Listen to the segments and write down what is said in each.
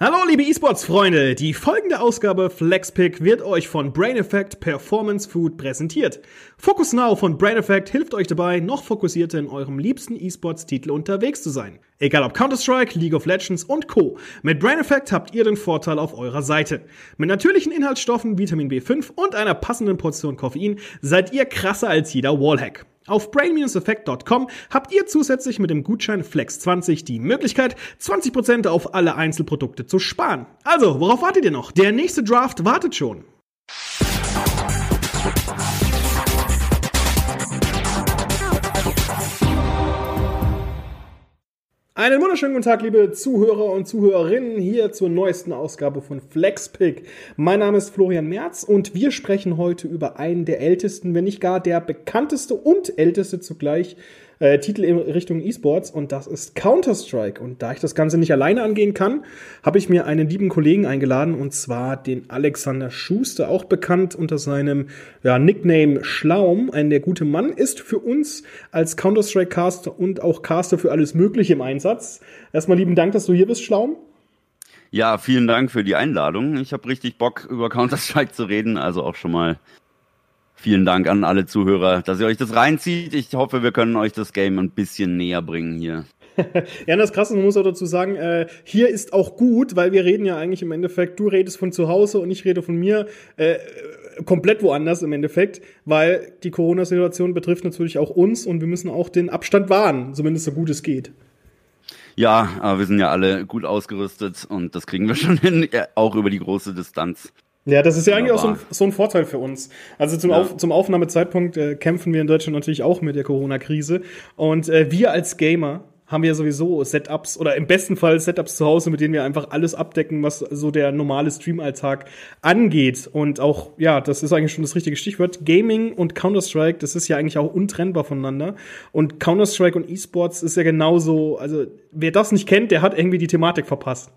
Hallo liebe E-Sports-Freunde, die folgende Ausgabe FlexPick wird euch von Brain Effect Performance Food präsentiert. Focus Now von Brain Effect hilft euch dabei, noch fokussierter in eurem liebsten E-Sports-Titel unterwegs zu sein. Egal ob Counter-Strike, League of Legends und Co. Mit Brain Effect habt ihr den Vorteil auf eurer Seite. Mit natürlichen Inhaltsstoffen, Vitamin B5 und einer passenden Portion Koffein seid ihr krasser als jeder Wallhack. Auf brain-effect.com habt ihr zusätzlich mit dem Gutschein FLEX20 die Möglichkeit, 20% auf alle Einzelprodukte zu sparen. Also, worauf wartet ihr noch? Der nächste Draft wartet schon. Einen wunderschönen guten Tag, liebe Zuhörer und Zuhörerinnen, hier zur neuesten Ausgabe von FlexPick. Mein Name ist Florian Merz und wir sprechen heute über einen der ältesten, wenn nicht gar der bekannteste und älteste zugleich äh, Titel in Richtung E-Sports und das ist Counter-Strike. Und da ich das Ganze nicht alleine angehen kann, habe ich mir einen lieben Kollegen eingeladen und zwar den Alexander Schuster, auch bekannt unter seinem ja, Nickname Schlaum. Ein der gute Mann ist für uns als Counter-Strike-Caster und auch Caster für alles Mögliche im Einsatz. Erstmal lieben Dank, dass du hier bist, Schlaum. Ja, vielen Dank für die Einladung. Ich habe richtig Bock, über Counter-Strike zu reden, also auch schon mal Vielen Dank an alle Zuhörer, dass ihr euch das reinzieht. Ich hoffe, wir können euch das Game ein bisschen näher bringen hier. ja, das Krasse, man muss auch dazu sagen, äh, hier ist auch gut, weil wir reden ja eigentlich im Endeffekt, du redest von zu Hause und ich rede von mir äh, komplett woanders im Endeffekt, weil die Corona-Situation betrifft natürlich auch uns und wir müssen auch den Abstand wahren, zumindest so gut es geht. Ja, aber wir sind ja alle gut ausgerüstet und das kriegen wir schon hin, auch über die große Distanz. Ja, das ist ja eigentlich auch so ein, so ein, Vorteil für uns. Also zum, ja. Auf, zum Aufnahmezeitpunkt äh, kämpfen wir in Deutschland natürlich auch mit der Corona-Krise. Und äh, wir als Gamer haben wir sowieso Setups oder im besten Fall Setups zu Hause, mit denen wir einfach alles abdecken, was so der normale Stream-Alltag angeht. Und auch, ja, das ist eigentlich schon das richtige Stichwort. Gaming und Counter-Strike, das ist ja eigentlich auch untrennbar voneinander. Und Counter-Strike und E-Sports ist ja genauso, also wer das nicht kennt, der hat irgendwie die Thematik verpasst.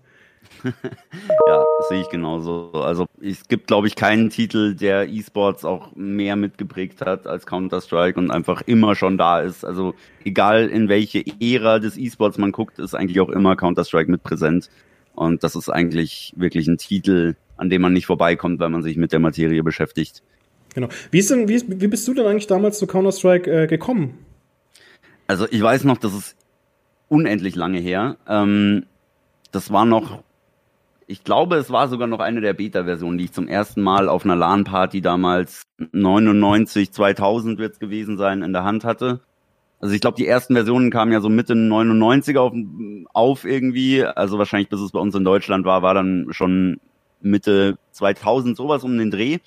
ja, sehe ich genauso. Also es gibt, glaube ich, keinen Titel, der E-Sports auch mehr mitgeprägt hat als Counter-Strike und einfach immer schon da ist. Also egal in welche Ära des E-Sports man guckt, ist eigentlich auch immer Counter-Strike mit präsent. Und das ist eigentlich wirklich ein Titel, an dem man nicht vorbeikommt, weil man sich mit der Materie beschäftigt. Genau. Wie, ist denn, wie, ist, wie bist du denn eigentlich damals zu Counter-Strike äh, gekommen? Also ich weiß noch, das ist unendlich lange her. Ähm, das war noch ich glaube, es war sogar noch eine der Beta-Versionen, die ich zum ersten Mal auf einer LAN-Party damals 99, 2000 wird es gewesen sein, in der Hand hatte. Also ich glaube, die ersten Versionen kamen ja so Mitte 99 auf, auf irgendwie. Also wahrscheinlich bis es bei uns in Deutschland war, war dann schon Mitte 2000 sowas um den Dreh.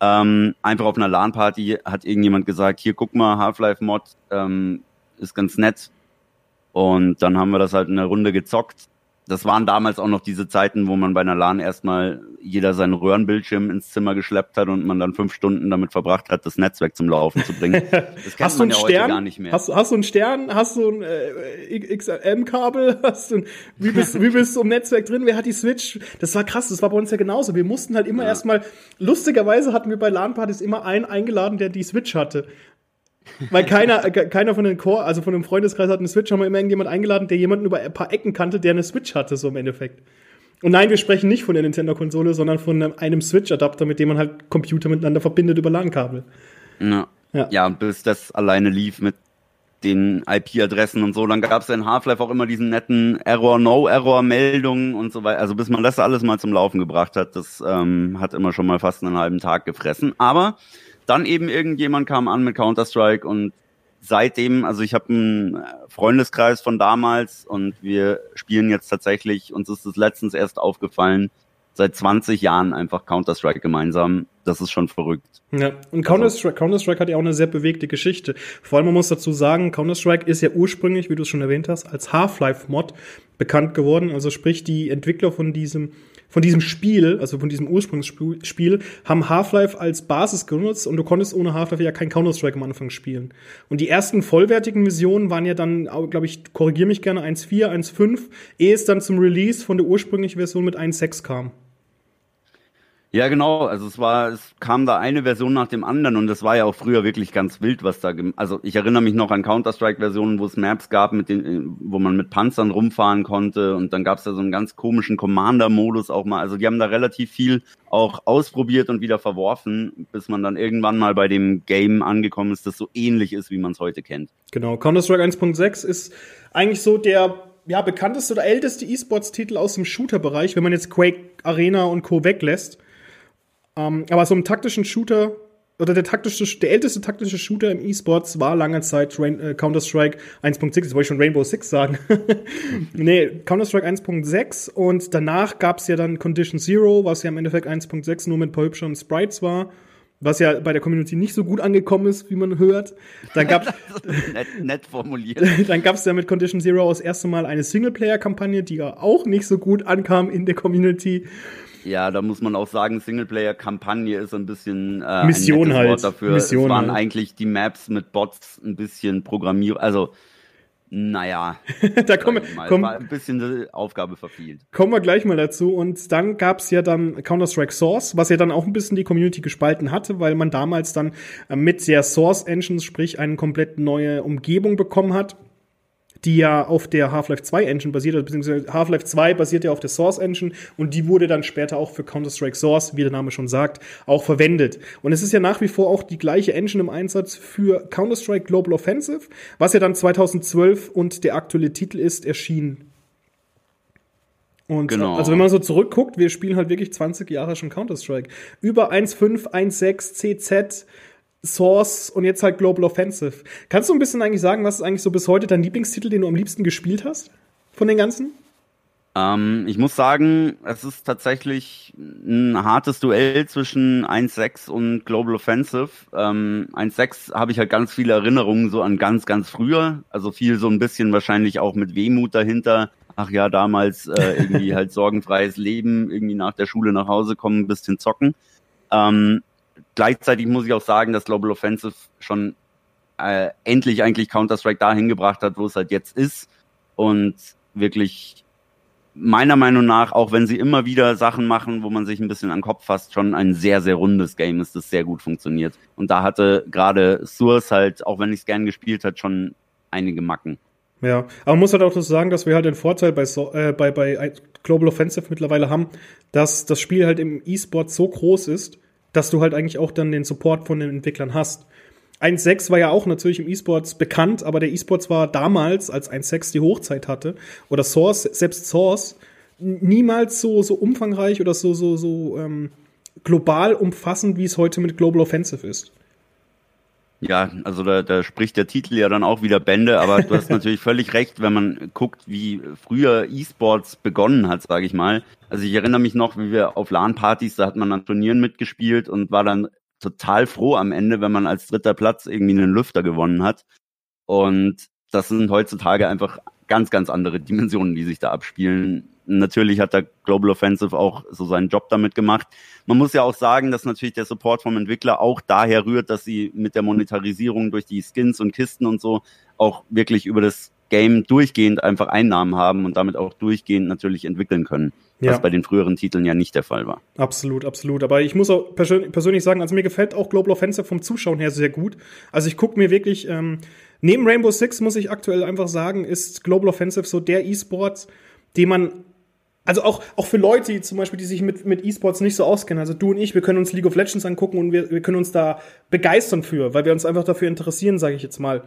Ähm, einfach auf einer LAN-Party hat irgendjemand gesagt, hier guck mal, Half-Life-Mod ähm, ist ganz nett. Und dann haben wir das halt in der Runde gezockt das waren damals auch noch diese Zeiten, wo man bei einer LAN erstmal jeder seinen Röhrenbildschirm ins Zimmer geschleppt hat und man dann fünf Stunden damit verbracht hat, das Netzwerk zum Laufen zu bringen. Das kennt hast man ja Stern? heute gar nicht mehr. Hast, hast du einen Stern? Hast du ein äh, XLM-Kabel? wie, bist, wie bist du im Netzwerk drin? Wer hat die Switch? Das war krass, das war bei uns ja genauso. Wir mussten halt immer ja. erstmal, lustigerweise hatten wir bei LAN-Partys immer einen eingeladen, der die Switch hatte. Weil keiner, äh, keiner von den Core, also von dem Freundeskreis hat eine Switch, haben wir immer irgendjemand eingeladen, der jemanden über ein paar Ecken kannte, der eine Switch hatte, so im Endeffekt. Und nein, wir sprechen nicht von der Nintendo-Konsole, sondern von einem Switch-Adapter, mit dem man halt Computer miteinander verbindet über LAN-Kabel. Ja. ja. Ja, und bis das alleine lief mit den IP-Adressen und so, dann gab es in Half-Life auch immer diesen netten Error-No-Error-Meldungen und so weiter. Also bis man das alles mal zum Laufen gebracht hat, das ähm, hat immer schon mal fast einen halben Tag gefressen. Aber dann eben irgendjemand kam an mit Counter-Strike und seitdem, also ich habe einen Freundeskreis von damals und wir spielen jetzt tatsächlich, uns ist es letztens erst aufgefallen, seit 20 Jahren einfach Counter-Strike gemeinsam. Das ist schon verrückt. Ja, und Counter-Strike Counter -Strike hat ja auch eine sehr bewegte Geschichte. Vor allem, man muss dazu sagen, Counter-Strike ist ja ursprünglich, wie du es schon erwähnt hast, als Half-Life-Mod bekannt geworden. Also sprich, die Entwickler von diesem von diesem Spiel, also von diesem Ursprungsspiel, haben Half-Life als Basis genutzt und du konntest ohne Half-Life ja kein Counter-Strike am Anfang spielen. Und die ersten vollwertigen Missionen waren ja dann, glaube ich, korrigier mich gerne, 1.4, 1.5, ehe es dann zum Release von der ursprünglichen Version mit 1.6 kam. Ja, genau. Also es war, es kam da eine Version nach dem anderen und das war ja auch früher wirklich ganz wild, was da, also ich erinnere mich noch an Counter-Strike-Versionen, wo es Maps gab, mit den, wo man mit Panzern rumfahren konnte und dann gab es da so einen ganz komischen Commander-Modus auch mal. Also die haben da relativ viel auch ausprobiert und wieder verworfen, bis man dann irgendwann mal bei dem Game angekommen ist, das so ähnlich ist, wie man es heute kennt. Genau. Counter-Strike 1.6 ist eigentlich so der ja, bekannteste oder älteste E-Sports-Titel aus dem Shooter-Bereich, wenn man jetzt Quake Arena und Co. weglässt. Ähm, aber so im taktischen Shooter oder der taktische, der älteste taktische Shooter im E-Sports war lange Zeit äh, Counter-Strike 1.6. Jetzt wollte ich schon Rainbow Six sagen. nee, Counter-Strike 1.6 und danach gab es ja dann Condition Zero, was ja im Endeffekt 1.6 nur mit ein paar hübscheren Sprites war. Was ja bei der Community nicht so gut angekommen ist, wie man hört. Dann gab's nett, nett formuliert. dann gab es ja mit Condition Zero das erste Mal eine Singleplayer-Kampagne, die ja auch nicht so gut ankam in der Community. Ja, da muss man auch sagen, Singleplayer-Kampagne ist ein bisschen äh, Mission ein halt. Wort dafür. Mission es waren halt. eigentlich die Maps mit Bots ein bisschen programmiert, also naja, da kommen wir komm, ein bisschen Aufgabe verfehlt. Kommen wir gleich mal dazu. Und dann gab es ja dann Counter-Strike Source, was ja dann auch ein bisschen die Community gespalten hatte, weil man damals dann äh, mit der Source Engines, sprich eine komplett neue Umgebung bekommen hat die ja auf der Half-Life 2 Engine basiert, also beziehungsweise Half-Life 2 basiert ja auf der Source Engine und die wurde dann später auch für Counter-Strike Source, wie der Name schon sagt, auch verwendet. Und es ist ja nach wie vor auch die gleiche Engine im Einsatz für Counter-Strike Global Offensive, was ja dann 2012 und der aktuelle Titel ist, erschienen. Und genau. also wenn man so zurückguckt, wir spielen halt wirklich 20 Jahre schon Counter-Strike. Über 1.5, 1.6, CZ, Source und jetzt halt Global Offensive. Kannst du ein bisschen eigentlich sagen, was ist eigentlich so bis heute dein Lieblingstitel, den du am liebsten gespielt hast? Von den ganzen? Ähm, ich muss sagen, es ist tatsächlich ein hartes Duell zwischen 1.6 und Global Offensive. Ähm, 1.6 habe ich halt ganz viele Erinnerungen so an ganz, ganz früher. Also viel so ein bisschen wahrscheinlich auch mit Wehmut dahinter. Ach ja, damals äh, irgendwie halt sorgenfreies Leben, irgendwie nach der Schule nach Hause kommen, ein bisschen zocken. Ähm, gleichzeitig muss ich auch sagen, dass Global Offensive schon äh, endlich eigentlich Counter-Strike dahin gebracht hat, wo es halt jetzt ist. Und wirklich meiner Meinung nach, auch wenn sie immer wieder Sachen machen, wo man sich ein bisschen an den Kopf fasst, schon ein sehr, sehr rundes Game ist, das sehr gut funktioniert. Und da hatte gerade Source halt, auch wenn ich es gern gespielt hat, schon einige Macken. Ja, aber man muss halt auch das sagen, dass wir halt den Vorteil bei, so äh, bei, bei Global Offensive mittlerweile haben, dass das Spiel halt im E-Sport so groß ist, dass du halt eigentlich auch dann den Support von den Entwicklern hast. 1.6 war ja auch natürlich im E-Sports bekannt, aber der E-Sports war damals, als 1.6 die Hochzeit hatte, oder Source, selbst Source, niemals so, so umfangreich oder so, so, so ähm, global umfassend, wie es heute mit Global Offensive ist. Ja, also da, da spricht der Titel ja dann auch wieder Bände, aber du hast natürlich völlig recht, wenn man guckt, wie früher E-Sports begonnen hat, sage ich mal. Also ich erinnere mich noch, wie wir auf LAN-Partys, da hat man an Turnieren mitgespielt und war dann total froh am Ende, wenn man als dritter Platz irgendwie einen Lüfter gewonnen hat. Und das sind heutzutage einfach ganz, ganz andere Dimensionen, die sich da abspielen. Natürlich hat der Global Offensive auch so seinen Job damit gemacht. Man muss ja auch sagen, dass natürlich der Support vom Entwickler auch daher rührt, dass sie mit der Monetarisierung durch die Skins und Kisten und so auch wirklich über das Game durchgehend einfach Einnahmen haben und damit auch durchgehend natürlich entwickeln können. Ja. Was bei den früheren Titeln ja nicht der Fall war. Absolut, absolut. Aber ich muss auch persönlich sagen, also mir gefällt auch Global Offensive vom Zuschauen her sehr gut. Also ich gucke mir wirklich, ähm, neben Rainbow Six muss ich aktuell einfach sagen, ist Global Offensive so der E-Sport, den man also auch, auch für Leute, die zum Beispiel, die sich mit, mit E-Sports nicht so auskennen, also du und ich, wir können uns League of Legends angucken und wir, wir können uns da begeistern für, weil wir uns einfach dafür interessieren, sage ich jetzt mal.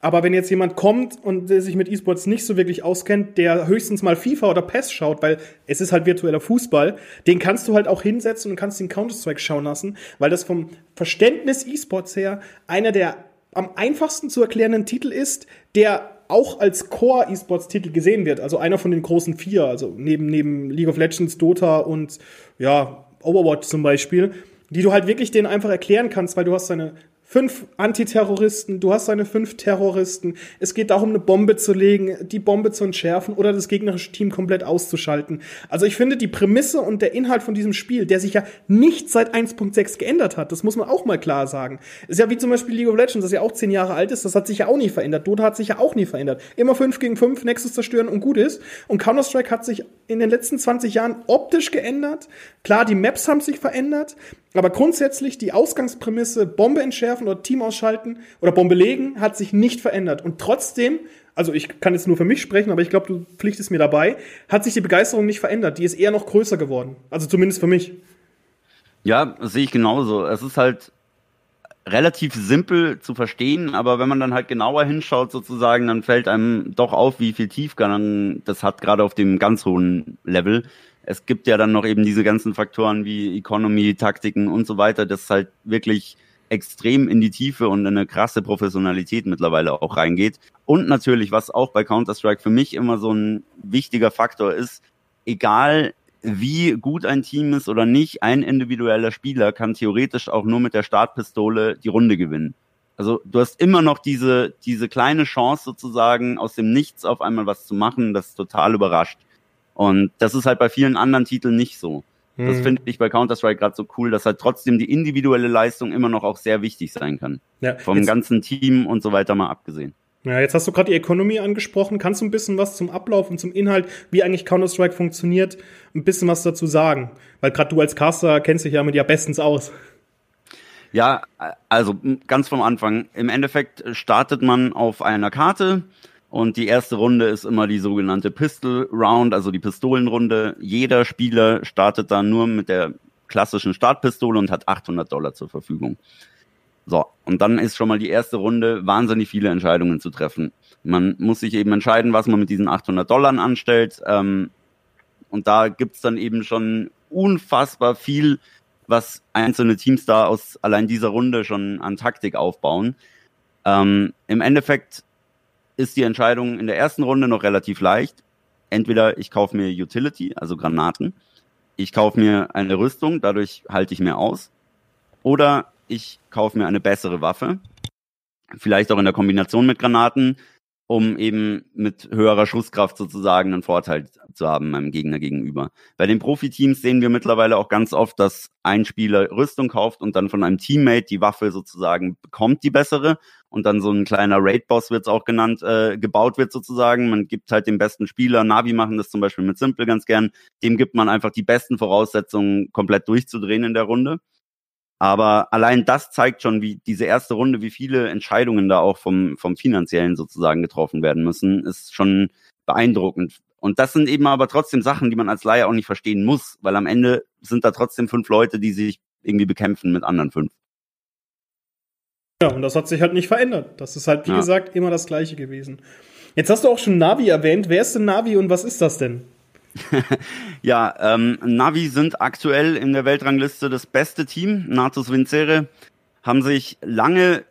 Aber wenn jetzt jemand kommt und der sich mit E-Sports nicht so wirklich auskennt, der höchstens mal FIFA oder PES schaut, weil es ist halt virtueller Fußball, den kannst du halt auch hinsetzen und kannst den Counter-Strike schauen lassen, weil das vom Verständnis E-Sports her einer der am einfachsten zu erklärenden Titel ist, der auch als Core-E-Sports-Titel gesehen wird. Also einer von den großen vier, also neben, neben League of Legends, Dota und ja, Overwatch zum Beispiel, die du halt wirklich denen einfach erklären kannst, weil du hast seine fünf Antiterroristen, du hast deine fünf Terroristen. Es geht darum, eine Bombe zu legen, die Bombe zu entschärfen oder das gegnerische Team komplett auszuschalten. Also ich finde die Prämisse und der Inhalt von diesem Spiel, der sich ja nicht seit 1.6 geändert hat, das muss man auch mal klar sagen. Ist ja wie zum Beispiel League of Legends, das ja auch zehn Jahre alt ist, das hat sich ja auch nie verändert. Dota hat sich ja auch nie verändert. Immer fünf gegen fünf, Nexus zerstören und gut ist. Und Counter-Strike hat sich in den letzten 20 Jahren optisch geändert. Klar, die Maps haben sich verändert, aber grundsätzlich die Ausgangsprämisse Bombe entschärfen oder Team ausschalten oder Bombe legen hat sich nicht verändert. Und trotzdem, also ich kann jetzt nur für mich sprechen, aber ich glaube, du pflichtest mir dabei, hat sich die Begeisterung nicht verändert. Die ist eher noch größer geworden. Also zumindest für mich. Ja, sehe ich genauso. Es ist halt relativ simpel zu verstehen, aber wenn man dann halt genauer hinschaut sozusagen, dann fällt einem doch auf, wie viel Tiefgang das hat, gerade auf dem ganz hohen Level es gibt ja dann noch eben diese ganzen Faktoren wie Economy, Taktiken und so weiter, das halt wirklich extrem in die Tiefe und in eine krasse Professionalität mittlerweile auch reingeht. Und natürlich, was auch bei Counter-Strike für mich immer so ein wichtiger Faktor ist, egal wie gut ein Team ist oder nicht, ein individueller Spieler kann theoretisch auch nur mit der Startpistole die Runde gewinnen. Also du hast immer noch diese, diese kleine Chance sozusagen aus dem Nichts auf einmal was zu machen, das total überrascht. Und das ist halt bei vielen anderen Titeln nicht so. Das mhm. finde ich bei Counter-Strike gerade so cool, dass halt trotzdem die individuelle Leistung immer noch auch sehr wichtig sein kann. Ja, Vom ganzen Team und so weiter mal abgesehen. Ja, jetzt hast du gerade die Economy angesprochen. Kannst du ein bisschen was zum Ablauf und zum Inhalt, wie eigentlich Counter-Strike funktioniert, ein bisschen was dazu sagen? Weil gerade du als Caster kennst dich ja mit ja bestens aus. Ja, also ganz vom Anfang. Im Endeffekt startet man auf einer Karte und die erste Runde ist immer die sogenannte Pistol Round, also die Pistolenrunde. Jeder Spieler startet dann nur mit der klassischen Startpistole und hat 800 Dollar zur Verfügung. So, und dann ist schon mal die erste Runde wahnsinnig viele Entscheidungen zu treffen. Man muss sich eben entscheiden, was man mit diesen 800 Dollar anstellt. Ähm, und da gibt's dann eben schon unfassbar viel, was einzelne Teams da aus allein dieser Runde schon an Taktik aufbauen. Ähm, Im Endeffekt ist die Entscheidung in der ersten Runde noch relativ leicht. Entweder ich kaufe mir Utility, also Granaten, ich kaufe mir eine Rüstung, dadurch halte ich mehr aus, oder ich kaufe mir eine bessere Waffe, vielleicht auch in der Kombination mit Granaten, um eben mit höherer Schusskraft sozusagen einen Vorteil zu haben meinem Gegner gegenüber. Bei den Profiteams sehen wir mittlerweile auch ganz oft, dass ein Spieler Rüstung kauft und dann von einem Teammate die Waffe sozusagen bekommt, die bessere, und dann so ein kleiner Raid-Boss wird es auch genannt, äh, gebaut wird sozusagen. Man gibt halt dem besten Spieler, Navi machen das zum Beispiel mit Simple ganz gern, dem gibt man einfach die besten Voraussetzungen, komplett durchzudrehen in der Runde. Aber allein das zeigt schon, wie diese erste Runde, wie viele Entscheidungen da auch vom, vom finanziellen sozusagen getroffen werden müssen, ist schon beeindruckend. Und das sind eben aber trotzdem Sachen, die man als Laie auch nicht verstehen muss, weil am Ende sind da trotzdem fünf Leute, die sich irgendwie bekämpfen mit anderen fünf. Ja, und das hat sich halt nicht verändert. Das ist halt, wie ja. gesagt, immer das Gleiche gewesen. Jetzt hast du auch schon Navi erwähnt. Wer ist denn Navi und was ist das denn? ja, ähm, Navi sind aktuell in der Weltrangliste das beste Team. Natus Vincere haben sich lange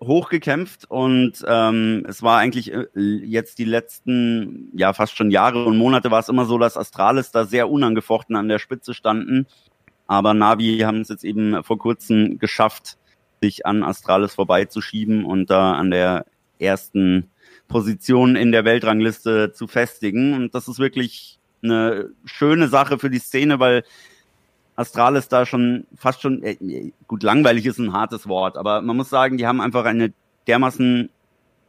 hochgekämpft und ähm, es war eigentlich äh, jetzt die letzten, ja fast schon Jahre und Monate war es immer so, dass Astralis da sehr unangefochten an der Spitze standen. Aber Navi haben es jetzt eben vor kurzem geschafft, sich an Astralis vorbeizuschieben und da an der ersten Position in der Weltrangliste zu festigen. Und das ist wirklich eine schöne Sache für die Szene, weil Astralis da schon fast schon, äh, gut, langweilig ist ein hartes Wort, aber man muss sagen, die haben einfach eine dermaßen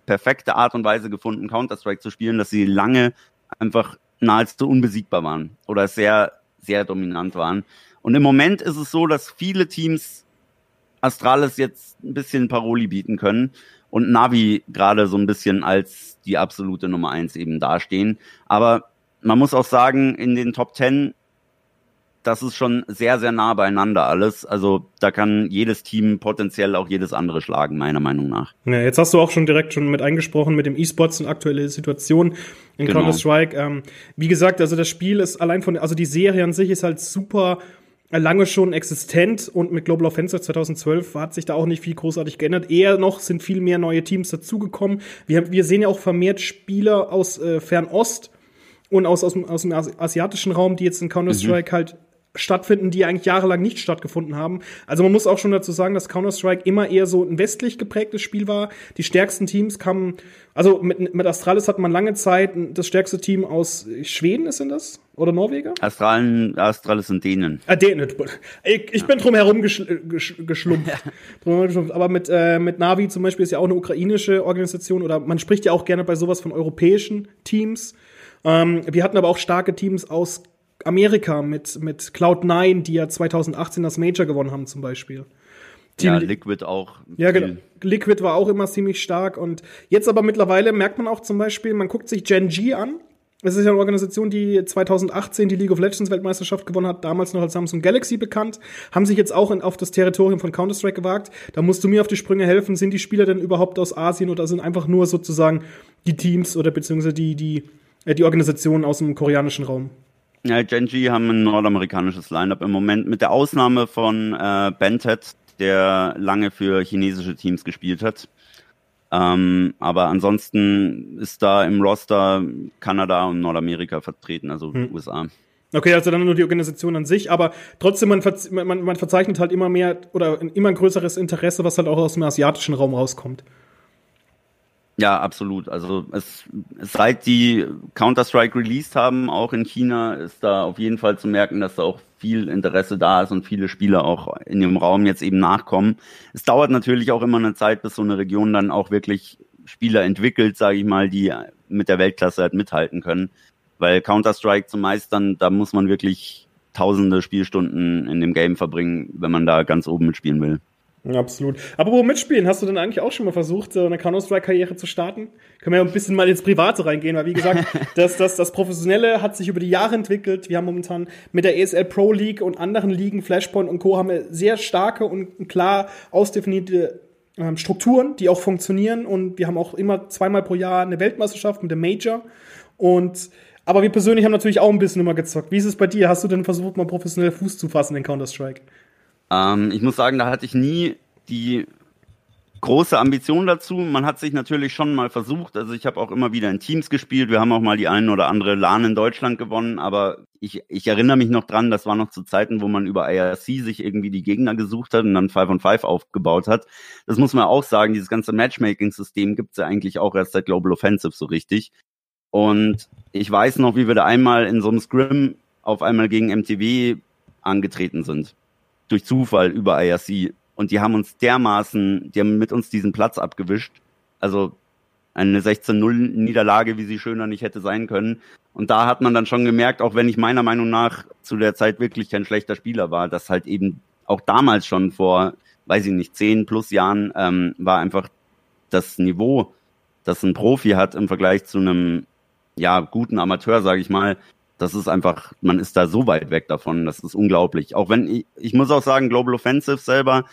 perfekte Art und Weise gefunden, Counter-Strike zu spielen, dass sie lange einfach nahezu unbesiegbar waren oder sehr, sehr dominant waren. Und im Moment ist es so, dass viele Teams Astralis jetzt ein bisschen Paroli bieten können und Navi gerade so ein bisschen als die absolute Nummer eins eben dastehen. Aber man muss auch sagen, in den Top Ten, das ist schon sehr, sehr nah beieinander alles. Also da kann jedes Team potenziell auch jedes andere schlagen, meiner Meinung nach. Ja, jetzt hast du auch schon direkt schon mit eingesprochen mit dem E-Sports und aktuelle Situation in genau. Counter-Strike. Ähm, wie gesagt, also das Spiel ist allein von, also die Serie an sich ist halt super lange schon existent und mit Global Offensive 2012 hat sich da auch nicht viel großartig geändert. Eher noch sind viel mehr neue Teams dazugekommen. Wir, wir sehen ja auch vermehrt Spieler aus äh, Fernost und aus, aus, aus dem asiatischen Raum, die jetzt in Counter-Strike mhm. halt stattfinden, die eigentlich jahrelang nicht stattgefunden haben. Also man muss auch schon dazu sagen, dass Counter-Strike immer eher so ein westlich geprägtes Spiel war. Die stärksten Teams kamen, also mit, mit Astralis hat man lange Zeit das stärkste Team aus Schweden, ist denn das? Oder Norweger? Astralen, Astralis sind Dänen. Ah, Dänen. Ich, ich bin drum herum geschl gesch geschlumpft. Ja. Aber mit, äh, mit Navi zum Beispiel ist ja auch eine ukrainische Organisation oder man spricht ja auch gerne bei sowas von europäischen Teams. Ähm, wir hatten aber auch starke Teams aus Amerika mit, mit Cloud9, die ja 2018 das Major gewonnen haben zum Beispiel. Team ja, Liquid auch. Ja, genau. Liquid war auch immer ziemlich stark und jetzt aber mittlerweile merkt man auch zum Beispiel, man guckt sich Gen G an. Es ist ja eine Organisation, die 2018 die League of Legends Weltmeisterschaft gewonnen hat, damals noch als Samsung Galaxy bekannt, haben sich jetzt auch in, auf das Territorium von Counter-Strike gewagt. Da musst du mir auf die Sprünge helfen. Sind die Spieler denn überhaupt aus Asien oder sind einfach nur sozusagen die Teams oder beziehungsweise die, die, äh, die Organisationen aus dem koreanischen Raum? Ja, Genji haben ein nordamerikanisches Line-Up im Moment, mit der Ausnahme von äh, Bentet, der lange für chinesische Teams gespielt hat. Ähm, aber ansonsten ist da im Roster Kanada und Nordamerika vertreten, also hm. USA. Okay, also dann nur die Organisation an sich, aber trotzdem, man, man, man verzeichnet halt immer mehr oder immer ein größeres Interesse, was halt auch aus dem asiatischen Raum rauskommt. Ja, absolut. Also es, seit die Counter-Strike released haben, auch in China, ist da auf jeden Fall zu merken, dass da auch viel Interesse da ist und viele Spieler auch in dem Raum jetzt eben nachkommen. Es dauert natürlich auch immer eine Zeit, bis so eine Region dann auch wirklich Spieler entwickelt, sage ich mal, die mit der Weltklasse halt mithalten können. Weil Counter-Strike zum Meistern, da muss man wirklich tausende Spielstunden in dem Game verbringen, wenn man da ganz oben mitspielen will. Absolut. Aber wo mitspielen? Hast du denn eigentlich auch schon mal versucht, eine Counter-Strike-Karriere zu starten? Können wir ja ein bisschen mal ins Private reingehen, weil wie gesagt, das, das, das Professionelle hat sich über die Jahre entwickelt. Wir haben momentan mit der ESL Pro League und anderen Ligen, Flashpoint und Co. haben wir sehr starke und klar ausdefinierte ähm, Strukturen, die auch funktionieren. Und wir haben auch immer zweimal pro Jahr eine Weltmeisterschaft mit dem Major. Und aber wir persönlich haben natürlich auch ein bisschen immer gezockt. Wie ist es bei dir? Hast du denn versucht, mal professionell Fuß zu fassen in Counter-Strike? Ähm, ich muss sagen, da hatte ich nie die große Ambition dazu. Man hat sich natürlich schon mal versucht. Also ich habe auch immer wieder in Teams gespielt. Wir haben auch mal die ein oder andere LAN in Deutschland gewonnen. Aber ich, ich erinnere mich noch dran, das war noch zu Zeiten, wo man über IRC sich irgendwie die Gegner gesucht hat und dann 5 on 5 aufgebaut hat. Das muss man auch sagen. Dieses ganze Matchmaking-System gibt es ja eigentlich auch erst seit Global Offensive so richtig. Und ich weiß noch, wie wir da einmal in so einem Scrim auf einmal gegen MTW angetreten sind durch Zufall über IRC. Und die haben uns dermaßen, die haben mit uns diesen Platz abgewischt. Also eine 16-0 Niederlage, wie sie schöner nicht hätte sein können. Und da hat man dann schon gemerkt, auch wenn ich meiner Meinung nach zu der Zeit wirklich kein schlechter Spieler war, dass halt eben auch damals schon vor, weiß ich nicht, 10 plus Jahren ähm, war einfach das Niveau, das ein Profi hat im Vergleich zu einem ja guten Amateur, sage ich mal, das ist einfach, man ist da so weit weg davon, das ist unglaublich. Auch wenn ich, ich muss auch sagen, Global Offensive selber,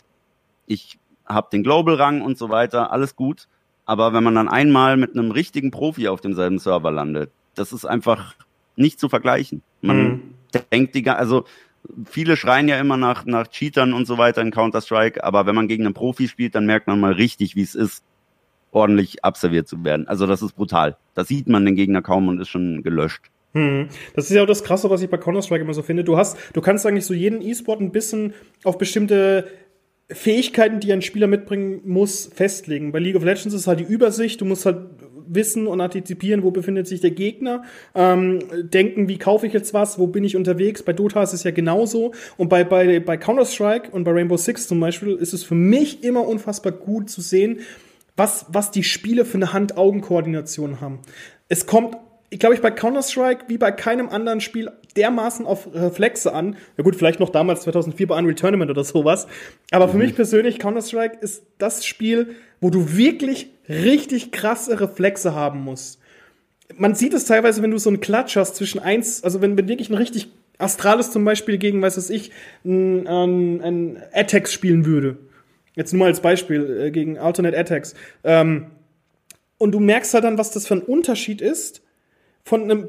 ich habe den Global-Rang und so weiter, alles gut. Aber wenn man dann einmal mit einem richtigen Profi auf demselben Server landet, das ist einfach nicht zu vergleichen. Man mhm. denkt die, also viele schreien ja immer nach, nach Cheatern und so weiter in Counter-Strike, aber wenn man gegen einen Profi spielt, dann merkt man mal richtig, wie es ist, ordentlich abserviert zu werden. Also das ist brutal. Da sieht man den Gegner kaum und ist schon gelöscht. Hm. Das ist ja auch das Krasse, was ich bei Counter-Strike immer so finde. Du hast, du kannst eigentlich so jeden E-Sport ein bisschen auf bestimmte Fähigkeiten, die ein Spieler mitbringen muss, festlegen. Bei League of Legends ist halt die Übersicht. Du musst halt wissen und antizipieren, wo befindet sich der Gegner, ähm, denken, wie kaufe ich jetzt was, wo bin ich unterwegs. Bei Dota ist es ja genauso. Und bei, bei, bei Counter-Strike und bei Rainbow Six zum Beispiel ist es für mich immer unfassbar gut zu sehen, was, was die Spiele für eine Hand-Augen-Koordination haben. Es kommt ich glaube ich, bei Counter-Strike wie bei keinem anderen Spiel dermaßen auf Reflexe an. Ja gut, vielleicht noch damals 2004 bei Unreal Tournament oder sowas. Aber mhm. für mich persönlich, Counter-Strike ist das Spiel, wo du wirklich richtig krasse Reflexe haben musst. Man sieht es teilweise, wenn du so einen Klatsch hast zwischen eins, also wenn, wenn wirklich ein richtig Astralis zum Beispiel gegen, weiß was ich, ein, ein, ein Attacks spielen würde. Jetzt nur mal als Beispiel, äh, gegen Alternate Attacks. Ähm, und du merkst halt dann, was das für ein Unterschied ist, von einem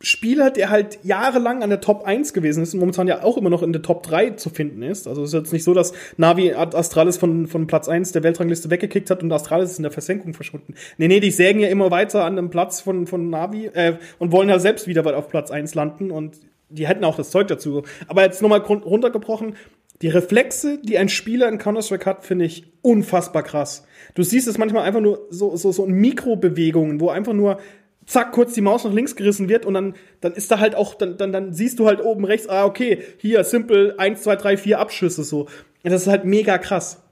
Spieler, der halt jahrelang an der Top 1 gewesen ist und momentan ja auch immer noch in der Top 3 zu finden ist. Also es ist jetzt nicht so, dass Navi Astralis von, von Platz 1 der Weltrangliste weggekickt hat und Astralis ist in der Versenkung verschwunden. Nee, nee, die sägen ja immer weiter an dem Platz von, von Navi äh, und wollen ja selbst wieder auf Platz 1 landen und die hätten auch das Zeug dazu. Aber jetzt nochmal runtergebrochen, die Reflexe, die ein Spieler in Counter-Strike hat, finde ich unfassbar krass. Du siehst es manchmal einfach nur so, so, so in Mikrobewegungen, wo einfach nur zack, kurz die Maus nach links gerissen wird und dann, dann ist da halt auch, dann, dann, dann siehst du halt oben rechts, ah, okay, hier, simpel, 1, 2, 3, 4 Abschüsse so. Das ist halt mega krass.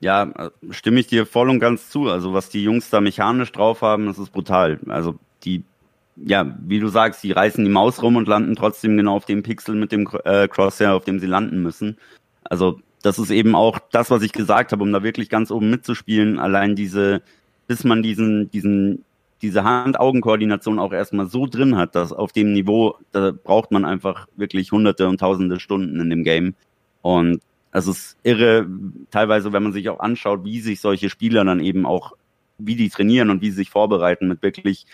Ja, stimme ich dir voll und ganz zu. Also was die Jungs da mechanisch drauf haben, das ist brutal. Also die, ja, wie du sagst, die reißen die Maus rum und landen trotzdem genau auf dem Pixel mit dem äh, Crosshair, auf dem sie landen müssen. Also das ist eben auch das, was ich gesagt habe, um da wirklich ganz oben mitzuspielen. Allein diese, bis man diesen, diesen, diese Hand-Augen-Koordination auch erstmal so drin hat, dass auf dem Niveau, da braucht man einfach wirklich hunderte und tausende Stunden in dem Game. Und es ist irre, teilweise, wenn man sich auch anschaut, wie sich solche Spieler dann eben auch, wie die trainieren und wie sie sich vorbereiten mit wirklich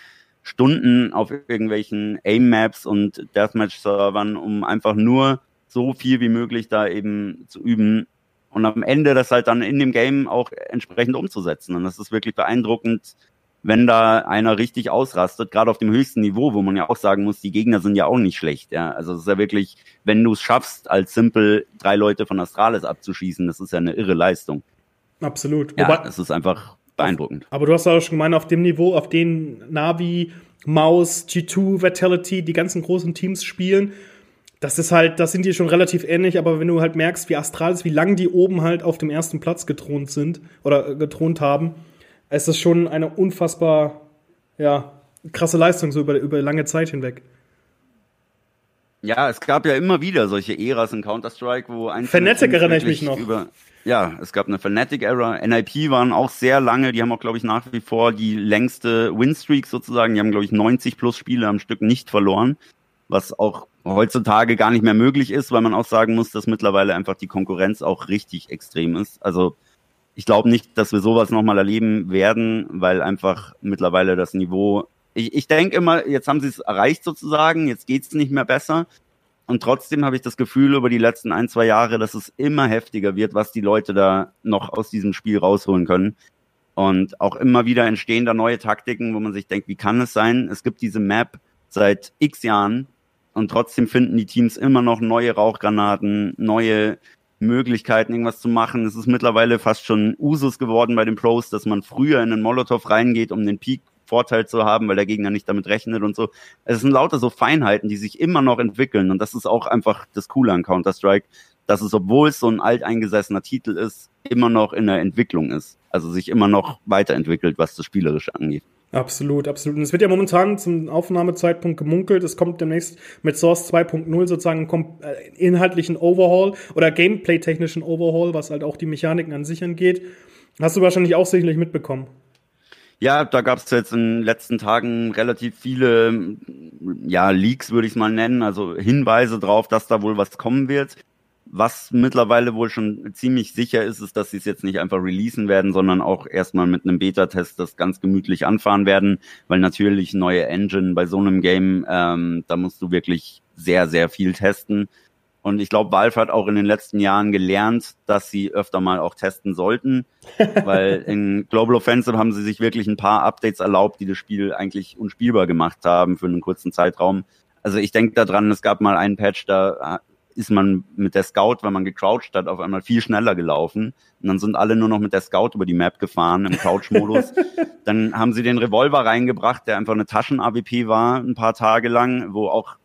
Stunden auf irgendwelchen Aim-Maps und Deathmatch-Servern, um einfach nur so viel wie möglich da eben zu üben und am Ende das halt dann in dem Game auch entsprechend umzusetzen. Und das ist wirklich beeindruckend, wenn da einer richtig ausrastet, gerade auf dem höchsten Niveau, wo man ja auch sagen muss, die Gegner sind ja auch nicht schlecht. Ja? Also es ist ja wirklich, wenn du es schaffst, als simpel drei Leute von Astralis abzuschießen, das ist ja eine irre Leistung. Absolut. Ja, es ist einfach beeindruckend. Aber du hast auch schon gemeint, auf dem Niveau, auf dem Navi, Maus, G2, Vitality, die ganzen großen Teams spielen, das ist halt, das sind die schon relativ ähnlich, aber wenn du halt merkst, wie Astralis, wie lang die oben halt auf dem ersten Platz gethront sind oder gethront haben, es ist schon eine unfassbar, ja, krasse Leistung so über, über lange Zeit hinweg. Ja, es gab ja immer wieder solche Äras in Counter-Strike, wo ein Fnatic erinnere ich mich noch. Über, ja, es gab eine Fnatic-Era. NIP waren auch sehr lange, die haben auch, glaube ich, nach wie vor die längste Win-Streak sozusagen. Die haben, glaube ich, 90 plus Spiele am Stück nicht verloren, was auch heutzutage gar nicht mehr möglich ist, weil man auch sagen muss, dass mittlerweile einfach die Konkurrenz auch richtig extrem ist. Also ich glaube nicht, dass wir sowas nochmal erleben werden, weil einfach mittlerweile das Niveau. Ich, ich denke immer, jetzt haben sie es erreicht sozusagen, jetzt geht's nicht mehr besser. Und trotzdem habe ich das Gefühl über die letzten ein, zwei Jahre, dass es immer heftiger wird, was die Leute da noch aus diesem Spiel rausholen können. Und auch immer wieder entstehen da neue Taktiken, wo man sich denkt, wie kann es sein? Es gibt diese Map seit x Jahren und trotzdem finden die Teams immer noch neue Rauchgranaten, neue Möglichkeiten, irgendwas zu machen. Es ist mittlerweile fast schon Usus geworden bei den Pros, dass man früher in den Molotow reingeht, um den Peak Vorteil zu haben, weil der Gegner nicht damit rechnet und so. Es sind lauter so Feinheiten, die sich immer noch entwickeln und das ist auch einfach das Coole an Counter-Strike, dass es, obwohl es so ein alteingesessener Titel ist, immer noch in der Entwicklung ist. Also sich immer noch weiterentwickelt, was das Spielerische angeht. Absolut, absolut. Und es wird ja momentan zum Aufnahmezeitpunkt gemunkelt. Es kommt demnächst mit Source 2.0 sozusagen einen äh, inhaltlichen Overhaul oder Gameplay-technischen Overhaul, was halt auch die Mechaniken an sich angeht. Hast du wahrscheinlich auch sicherlich mitbekommen. Ja, da gab es jetzt in den letzten Tagen relativ viele ja, Leaks, würde ich es mal nennen, also Hinweise drauf, dass da wohl was kommen wird. Was mittlerweile wohl schon ziemlich sicher ist, ist, dass sie es jetzt nicht einfach releasen werden, sondern auch erstmal mit einem Beta-Test das ganz gemütlich anfahren werden, weil natürlich neue Engine bei so einem Game, ähm, da musst du wirklich sehr, sehr viel testen. Und ich glaube, Valve hat auch in den letzten Jahren gelernt, dass sie öfter mal auch testen sollten, weil in Global Offensive haben sie sich wirklich ein paar Updates erlaubt, die das Spiel eigentlich unspielbar gemacht haben für einen kurzen Zeitraum. Also ich denke daran, es gab mal einen Patch, da ist man mit der Scout, wenn man gecrouched hat, auf einmal viel schneller gelaufen. Und dann sind alle nur noch mit der Scout über die Map gefahren im Crouch-Modus. dann haben sie den Revolver reingebracht, der einfach eine Taschen-AWP war, ein paar Tage lang, wo auch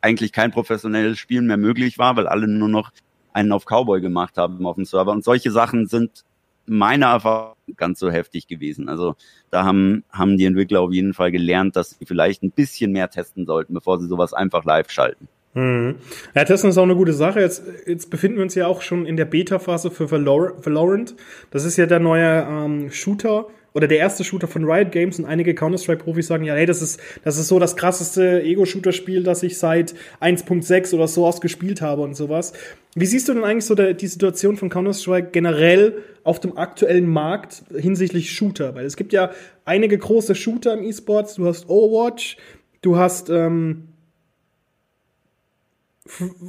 eigentlich kein professionelles Spielen mehr möglich war, weil alle nur noch einen auf Cowboy gemacht haben auf dem Server. Und solche Sachen sind meiner Erfahrung ganz so heftig gewesen. Also da haben, haben die Entwickler auf jeden Fall gelernt, dass sie vielleicht ein bisschen mehr testen sollten, bevor sie sowas einfach live schalten. Mhm. Ja, testen ist auch eine gute Sache. Jetzt, jetzt befinden wir uns ja auch schon in der Beta-Phase für Valorant. Das ist ja der neue ähm, Shooter oder der erste Shooter von Riot Games und einige Counter-Strike-Profis sagen ja, hey, das ist, das ist so das krasseste Ego-Shooter-Spiel, das ich seit 1.6 oder so aus gespielt habe und sowas. Wie siehst du denn eigentlich so der, die Situation von Counter-Strike generell auf dem aktuellen Markt hinsichtlich Shooter? Weil es gibt ja einige große Shooter im E-Sports. Du hast Overwatch, du hast ähm,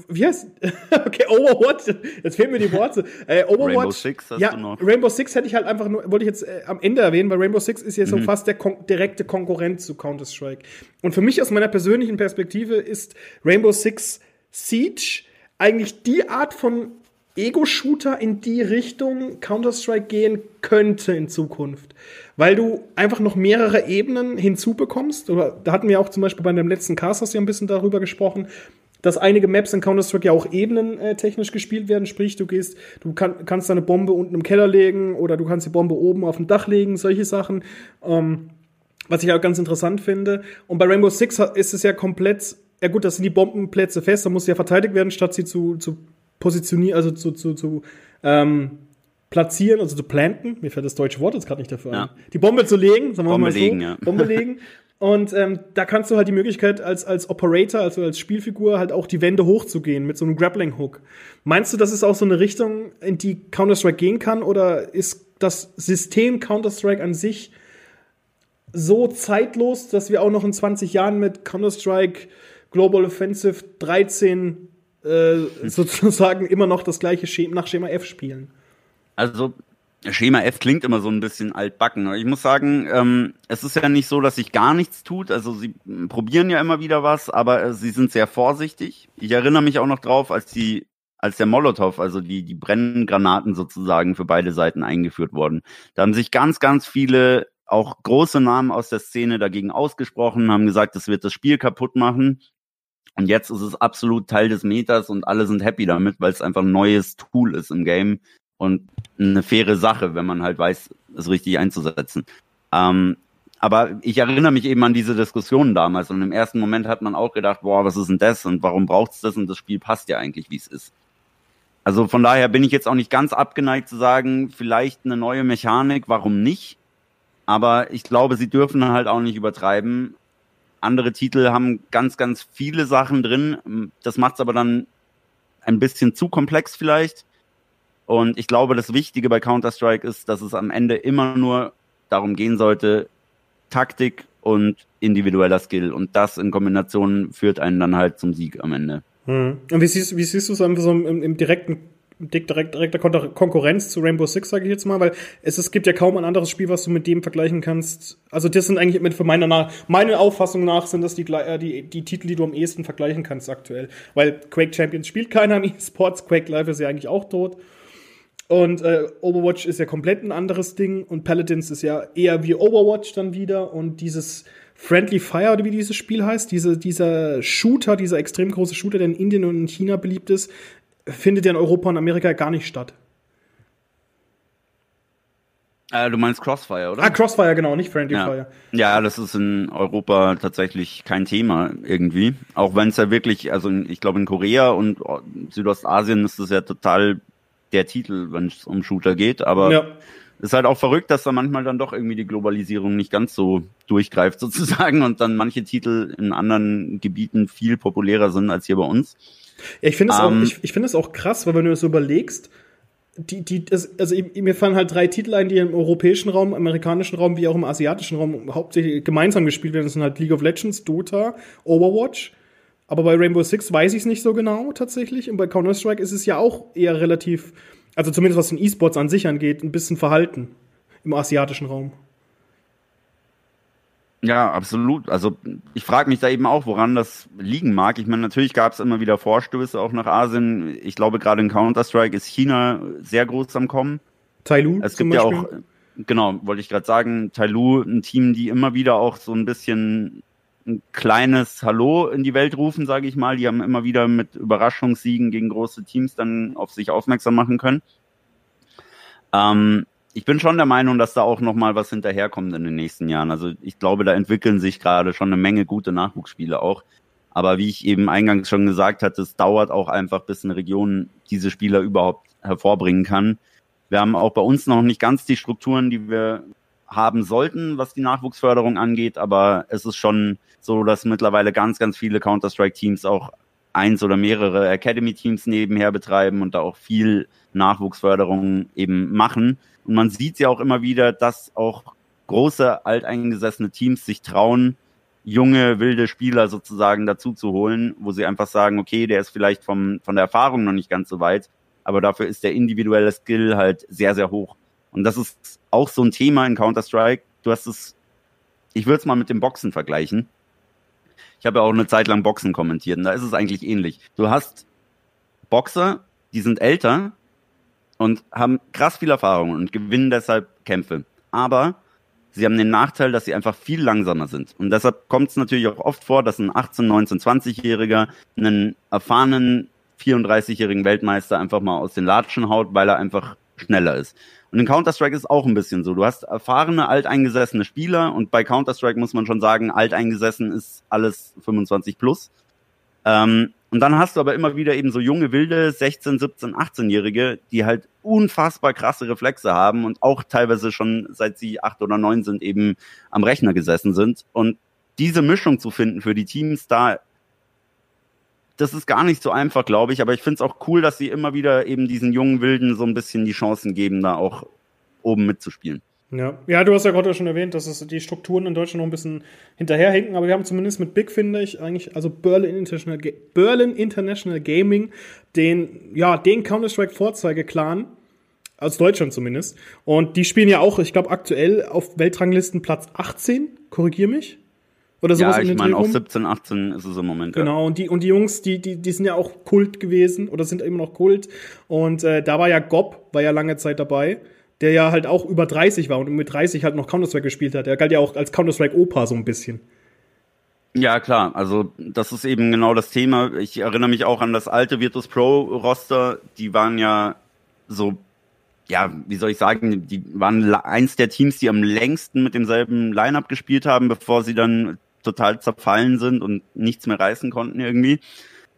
wie heißt? okay, Overwatch. Jetzt fehlen mir die Worte. Äh, Overwatch. Rainbow Six hast ja, du noch. Rainbow Six hätte ich halt einfach nur, wollte ich jetzt äh, am Ende erwähnen, weil Rainbow Six ist ja so mhm. fast der kon direkte Konkurrent zu Counter-Strike. Und für mich aus meiner persönlichen Perspektive ist Rainbow Six Siege eigentlich die Art von Ego-Shooter in die Richtung Counter-Strike gehen könnte in Zukunft. Weil du einfach noch mehrere Ebenen hinzubekommst. Oder da hatten wir auch zum Beispiel bei dem letzten Cast hast du ja ein bisschen darüber gesprochen, dass einige Maps in Counter-Strike ja auch ebenentechnisch äh, gespielt werden. Sprich, du gehst, du kann, kannst deine Bombe unten im Keller legen oder du kannst die Bombe oben auf dem Dach legen, solche Sachen. Ähm, was ich auch ganz interessant finde. Und bei Rainbow Six ist es ja komplett, ja gut, das sind die Bombenplätze fest, da muss sie ja verteidigt werden, statt sie zu, zu positionieren, also zu, zu, zu ähm, platzieren, also zu planten. Mir fällt das deutsche Wort jetzt gerade nicht dafür ja. ein. Die Bombe zu legen, sagen wir Bombe mal so. Legen, ja. Bombe legen. Und ähm, da kannst du halt die Möglichkeit als, als Operator, also als Spielfigur, halt auch die Wände hochzugehen mit so einem Grappling-Hook. Meinst du, das ist auch so eine Richtung, in die Counter-Strike gehen kann? Oder ist das System Counter-Strike an sich so zeitlos, dass wir auch noch in 20 Jahren mit Counter-Strike Global Offensive 13 äh, sozusagen immer noch das gleiche Schema, nach Schema F spielen? Also Schema F klingt immer so ein bisschen altbacken. Ich muss sagen, ähm, es ist ja nicht so, dass sich gar nichts tut. Also sie probieren ja immer wieder was, aber äh, sie sind sehr vorsichtig. Ich erinnere mich auch noch drauf, als die, als der Molotow, also die, die Brenngranaten sozusagen für beide Seiten eingeführt wurden. Da haben sich ganz, ganz viele auch große Namen aus der Szene dagegen ausgesprochen, haben gesagt, das wird das Spiel kaputt machen. Und jetzt ist es absolut Teil des Metas und alle sind happy damit, weil es einfach ein neues Tool ist im Game, und eine faire Sache, wenn man halt weiß, es richtig einzusetzen. Ähm, aber ich erinnere mich eben an diese Diskussionen damals und im ersten Moment hat man auch gedacht, boah, was ist denn das und warum braucht's das und das Spiel passt ja eigentlich, wie es ist. Also von daher bin ich jetzt auch nicht ganz abgeneigt zu sagen, vielleicht eine neue Mechanik, warum nicht? Aber ich glaube, sie dürfen halt auch nicht übertreiben. Andere Titel haben ganz, ganz viele Sachen drin. Das macht es aber dann ein bisschen zu komplex vielleicht. Und ich glaube, das Wichtige bei Counter-Strike ist, dass es am Ende immer nur darum gehen sollte, Taktik und individueller Skill. Und das in Kombination führt einen dann halt zum Sieg am Ende. Hm. Und wie siehst, wie siehst du es einfach so im, im direkten direkt, direkter Konkurrenz zu Rainbow Six, sage ich jetzt mal, weil es, es gibt ja kaum ein anderes Spiel, was du mit dem vergleichen kannst. Also das sind eigentlich mit für meiner nach, Auffassung nach sind das die, äh, die, die Titel, die du am ehesten vergleichen kannst aktuell. Weil Quake Champions spielt keiner im E-Sports, Quake Live ist ja eigentlich auch tot. Und äh, Overwatch ist ja komplett ein anderes Ding und Paladins ist ja eher wie Overwatch dann wieder und dieses Friendly Fire, oder wie dieses Spiel heißt, diese, dieser Shooter, dieser extrem große Shooter, der in Indien und in China beliebt ist, findet ja in Europa und Amerika gar nicht statt. Äh, du meinst Crossfire, oder? Ah, Crossfire, genau, nicht Friendly ja. Fire. Ja, das ist in Europa tatsächlich kein Thema irgendwie. Auch wenn es ja wirklich, also ich glaube in Korea und Südostasien ist es ja total der Titel, wenn es um Shooter geht. Aber ja. ist halt auch verrückt, dass da manchmal dann doch irgendwie die Globalisierung nicht ganz so durchgreift sozusagen und dann manche Titel in anderen Gebieten viel populärer sind als hier bei uns. Ja, ich finde es, ähm, auch, ich, ich finde es auch krass, weil wenn du das so überlegst, die, die, also mir fallen halt drei Titel ein, die im europäischen Raum, amerikanischen Raum wie auch im asiatischen Raum hauptsächlich gemeinsam gespielt werden. Das sind halt League of Legends, Dota, Overwatch. Aber bei Rainbow Six weiß ich es nicht so genau tatsächlich. Und bei Counter-Strike ist es ja auch eher relativ, also zumindest was den E-Sports an sich angeht, ein bisschen verhalten im asiatischen Raum. Ja, absolut. Also ich frage mich da eben auch, woran das liegen mag. Ich meine, natürlich gab es immer wieder Vorstöße auch nach Asien. Ich glaube, gerade in Counter-Strike ist China sehr groß am Kommen. Tailu. Es gibt ja auch, genau, wollte ich gerade sagen, Tailu, ein Team, die immer wieder auch so ein bisschen ein kleines Hallo in die Welt rufen, sage ich mal. Die haben immer wieder mit Überraschungssiegen gegen große Teams dann auf sich aufmerksam machen können. Ähm, ich bin schon der Meinung, dass da auch noch mal was hinterherkommt in den nächsten Jahren. Also ich glaube, da entwickeln sich gerade schon eine Menge gute Nachwuchsspiele auch. Aber wie ich eben eingangs schon gesagt hatte, es dauert auch einfach, bis eine Region diese Spieler überhaupt hervorbringen kann. Wir haben auch bei uns noch nicht ganz die Strukturen, die wir haben sollten, was die Nachwuchsförderung angeht, aber es ist schon so, dass mittlerweile ganz, ganz viele Counter-Strike-Teams auch eins oder mehrere Academy-Teams nebenher betreiben und da auch viel Nachwuchsförderung eben machen. Und man sieht ja auch immer wieder, dass auch große alteingesessene Teams sich trauen, junge, wilde Spieler sozusagen dazu zu holen, wo sie einfach sagen, okay, der ist vielleicht vom, von der Erfahrung noch nicht ganz so weit, aber dafür ist der individuelle Skill halt sehr, sehr hoch. Und das ist auch so ein Thema in Counter-Strike. Du hast es, ich würde es mal mit dem Boxen vergleichen. Ich habe ja auch eine Zeit lang Boxen kommentiert und da ist es eigentlich ähnlich. Du hast Boxer, die sind älter und haben krass viel Erfahrung und gewinnen deshalb Kämpfe. Aber sie haben den Nachteil, dass sie einfach viel langsamer sind. Und deshalb kommt es natürlich auch oft vor, dass ein 18, 19, 20-Jähriger einen erfahrenen 34-jährigen Weltmeister einfach mal aus den Latschen haut, weil er einfach schneller ist. Und in Counter-Strike ist auch ein bisschen so. Du hast erfahrene, alteingesessene Spieler und bei Counter-Strike muss man schon sagen, alteingesessen ist alles 25 plus. Ähm, und dann hast du aber immer wieder eben so junge, wilde 16, 17, 18-Jährige, die halt unfassbar krasse Reflexe haben und auch teilweise schon seit sie acht oder neun sind eben am Rechner gesessen sind. Und diese Mischung zu finden für die Teams da, das ist gar nicht so einfach, glaube ich. Aber ich finde es auch cool, dass sie immer wieder eben diesen jungen Wilden so ein bisschen die Chancen geben, da auch oben mitzuspielen. Ja. ja, du hast ja gerade schon erwähnt, dass es die Strukturen in Deutschland noch ein bisschen hinterherhinken, aber wir haben zumindest mit Big, finde ich, eigentlich, also Berlin International, Berlin International Gaming, den, ja, den Counter-Strike-Vorzeige-Clan, aus Deutschland zumindest. Und die spielen ja auch, ich glaube, aktuell auf Weltranglisten Platz 18, korrigier mich. Oder sowas ja, ich meine, auch 17, 18 ist es im Moment. Genau, ja. und die, und die Jungs, die, die, die sind ja auch Kult gewesen oder sind immer noch Kult. Und äh, da war ja Gob, war ja lange Zeit dabei der ja halt auch über 30 war und mit 30 halt noch Counter-Strike gespielt hat. Der galt ja auch als Counter-Strike-Opa so ein bisschen. Ja, klar. Also, das ist eben genau das Thema. Ich erinnere mich auch an das alte Virtus Pro Roster. Die waren ja so, ja, wie soll ich sagen, die waren eins der Teams, die am längsten mit demselben Lineup gespielt haben, bevor sie dann total zerfallen sind und nichts mehr reißen konnten irgendwie.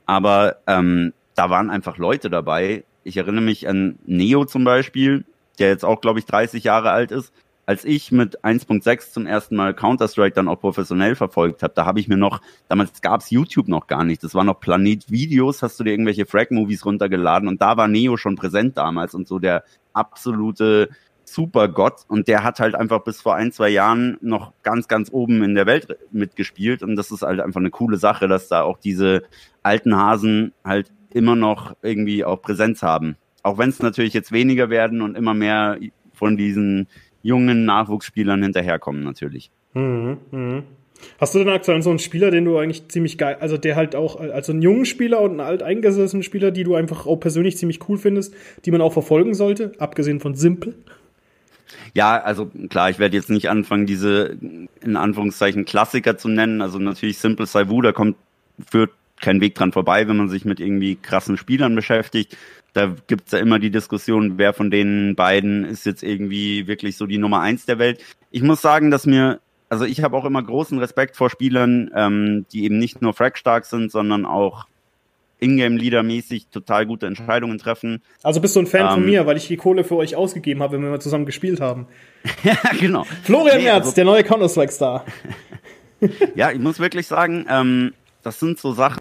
Aber ähm, da waren einfach Leute dabei. Ich erinnere mich an Neo zum Beispiel, der jetzt auch, glaube ich, 30 Jahre alt ist, als ich mit 1.6 zum ersten Mal Counter-Strike dann auch professionell verfolgt habe, da habe ich mir noch, damals gab's YouTube noch gar nicht, das war noch Planet Videos, hast du dir irgendwelche Frag-Movies runtergeladen und da war Neo schon präsent damals und so der absolute Supergott und der hat halt einfach bis vor ein, zwei Jahren noch ganz, ganz oben in der Welt mitgespielt und das ist halt einfach eine coole Sache, dass da auch diese alten Hasen halt immer noch irgendwie auch Präsenz haben. Auch wenn es natürlich jetzt weniger werden und immer mehr von diesen jungen Nachwuchsspielern hinterherkommen natürlich. Mhm, mh. Hast du denn aktuell so einen Spieler, den du eigentlich ziemlich geil, also der halt auch, also einen jungen Spieler und einen alteingesessenen Spieler, die du einfach auch persönlich ziemlich cool findest, die man auch verfolgen sollte, abgesehen von Simple? Ja, also klar, ich werde jetzt nicht anfangen, diese in Anführungszeichen Klassiker zu nennen. Also natürlich Simple Saivu, da kommt, führt kein Weg dran vorbei, wenn man sich mit irgendwie krassen Spielern beschäftigt da gibt's ja immer die Diskussion, wer von den beiden ist jetzt irgendwie wirklich so die Nummer eins der Welt. Ich muss sagen, dass mir, also ich habe auch immer großen Respekt vor Spielern, ähm, die eben nicht nur frag-stark sind, sondern auch Ingame-Leader-mäßig total gute Entscheidungen treffen. Also bist du ein Fan ähm, von mir, weil ich die Kohle für euch ausgegeben habe, wenn wir mal zusammen gespielt haben. ja, genau. Florian nee, Merz, also, der neue Counter-Strike-Star. ja, ich muss wirklich sagen, ähm, das sind so Sachen,